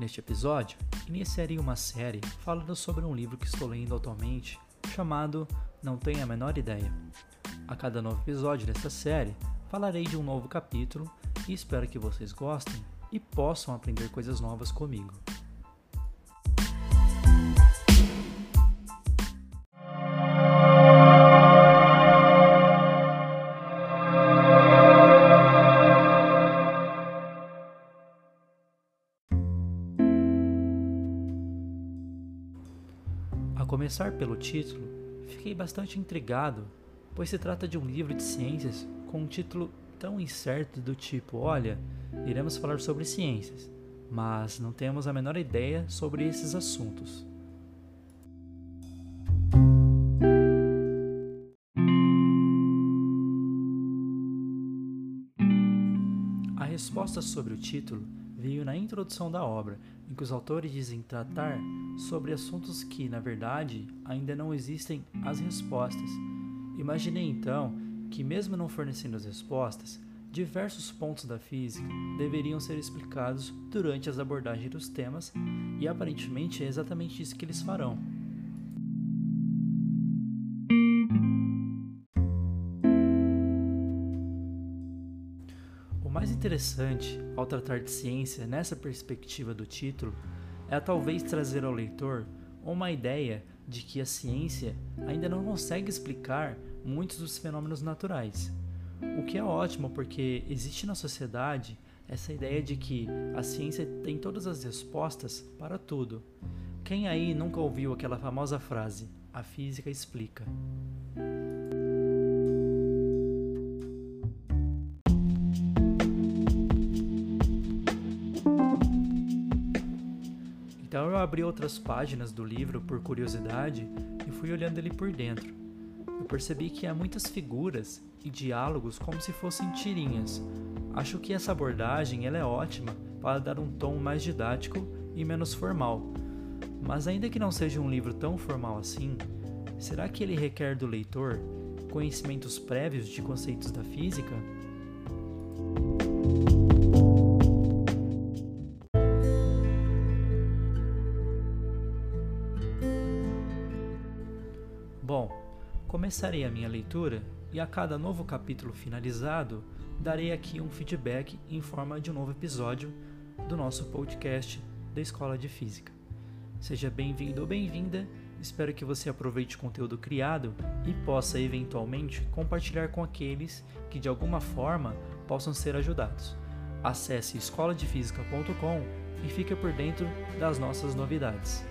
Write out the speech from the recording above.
Neste episódio, iniciarei uma série falando sobre um livro que estou lendo atualmente chamado Não Tenho a Menor Ideia. A cada novo episódio desta série, falarei de um novo capítulo e espero que vocês gostem e possam aprender coisas novas comigo. Começar pelo título, fiquei bastante intrigado, pois se trata de um livro de ciências com um título tão incerto do tipo: olha, iremos falar sobre ciências, mas não temos a menor ideia sobre esses assuntos. A resposta sobre o título veio na introdução da obra, em que os autores dizem tratar sobre assuntos que, na verdade, ainda não existem as respostas. Imaginei então que, mesmo não fornecendo as respostas, diversos pontos da física deveriam ser explicados durante as abordagens dos temas, e aparentemente é exatamente isso que eles farão. O mais interessante ao tratar de ciência nessa perspectiva do título é talvez trazer ao leitor uma ideia de que a ciência ainda não consegue explicar muitos dos fenômenos naturais. O que é ótimo porque existe na sociedade essa ideia de que a ciência tem todas as respostas para tudo. Quem aí nunca ouviu aquela famosa frase: a física explica? Então eu abri outras páginas do livro por curiosidade e fui olhando ele por dentro. Eu percebi que há muitas figuras e diálogos como se fossem tirinhas. Acho que essa abordagem ela é ótima para dar um tom mais didático e menos formal. Mas ainda que não seja um livro tão formal assim, será que ele requer do leitor conhecimentos prévios de conceitos da física? Começarei a minha leitura e a cada novo capítulo finalizado, darei aqui um feedback em forma de um novo episódio do nosso podcast da Escola de Física. Seja bem-vindo ou bem-vinda, espero que você aproveite o conteúdo criado e possa eventualmente compartilhar com aqueles que de alguma forma possam ser ajudados. Acesse escoladefísica.com e fique por dentro das nossas novidades.